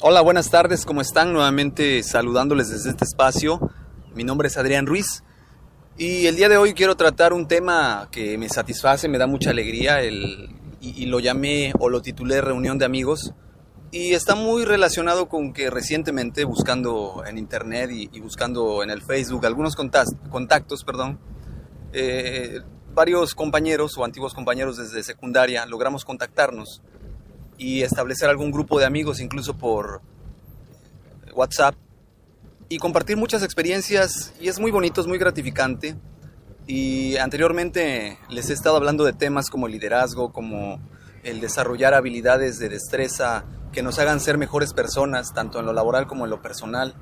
Hola, buenas tardes, ¿cómo están? Nuevamente saludándoles desde este espacio. Mi nombre es Adrián Ruiz y el día de hoy quiero tratar un tema que me satisface, me da mucha alegría el, y, lo llamé o lo titulé Reunión de Amigos y está muy relacionado con que recientemente buscando en internet y, buscando en el Facebook algunos contactos, contactos perdón, eh, varios compañeros o antiguos compañeros desde secundaria logramos contactarnos y establecer algún grupo de amigos, incluso por WhatsApp, y compartir muchas experiencias, y es muy bonito, es muy gratificante. Y anteriormente les he estado hablando de temas como liderazgo, como el desarrollar habilidades de destreza que nos hagan ser mejores personas, tanto en lo laboral como en lo personal.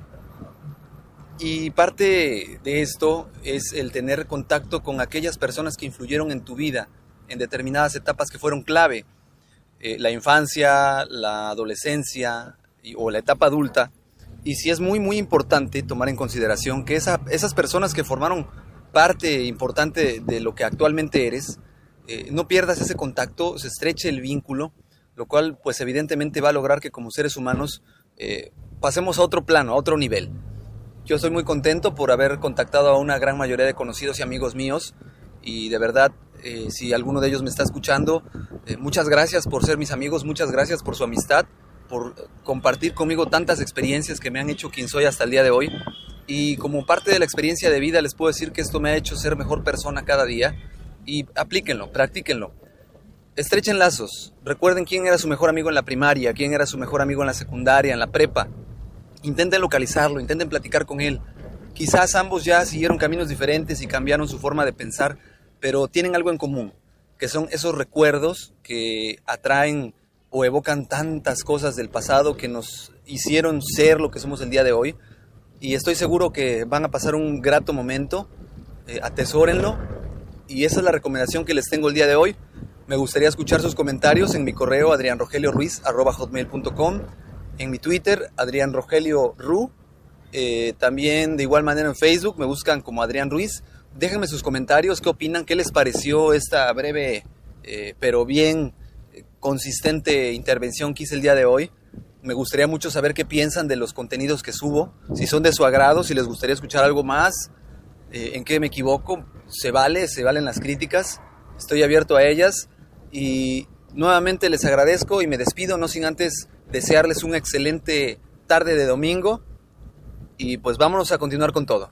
Y parte de esto es el tener contacto con aquellas personas que influyeron en tu vida en determinadas etapas que fueron clave eh, la infancia, la adolescencia o la etapa adulta. Y sí es muy, muy importante tomar en consideración que esa, esas personas que formaron parte importante de lo que actualmente eres, eh, no pierdas ese contacto, se estreche el vínculo, lo cual pues evidentemente va a lograr que como seres humanos eh, pasemos a otro plano, a otro nivel. Yo estoy muy contento por haber contactado a una gran mayoría de conocidos y amigos míos y de verdad eh, si alguno de ellos me está escuchando, eh, muchas gracias por ser mis amigos, muchas gracias por su amistad, por compartir conmigo tantas experiencias que me han hecho quien soy hasta el día de hoy. Y como parte de la experiencia de vida les puedo decir que esto me ha hecho ser mejor persona cada día y aplíquenlo, practíquenlo. Estrechen lazos, recuerden quién era su mejor amigo en la primaria, quién era su mejor amigo en la secundaria, en la prepa. Intenten localizarlo, intenten platicar con él. Quizás ambos ya siguieron caminos diferentes y cambiaron su forma de pensar, pero tienen algo en común, que son esos recuerdos que atraen o evocan tantas cosas del pasado que nos hicieron ser lo que somos el día de hoy. Y estoy seguro que van a pasar un grato momento, eh, atesórenlo. Y esa es la recomendación que les tengo el día de hoy. Me gustaría escuchar sus comentarios en mi correo adrianrogelioruiz.com, en mi Twitter adrianrogelioru, eh, también de igual manera en Facebook me buscan como Adrián Ruiz déjenme sus comentarios, qué opinan, qué les pareció esta breve eh, pero bien eh, consistente intervención que hice el día de hoy. Me gustaría mucho saber qué piensan de los contenidos que subo, si son de su agrado, si les gustaría escuchar algo más, eh, en qué me equivoco, se vale, se valen las críticas, estoy abierto a ellas y nuevamente les agradezco y me despido, no sin antes desearles una excelente tarde de domingo y pues vámonos a continuar con todo.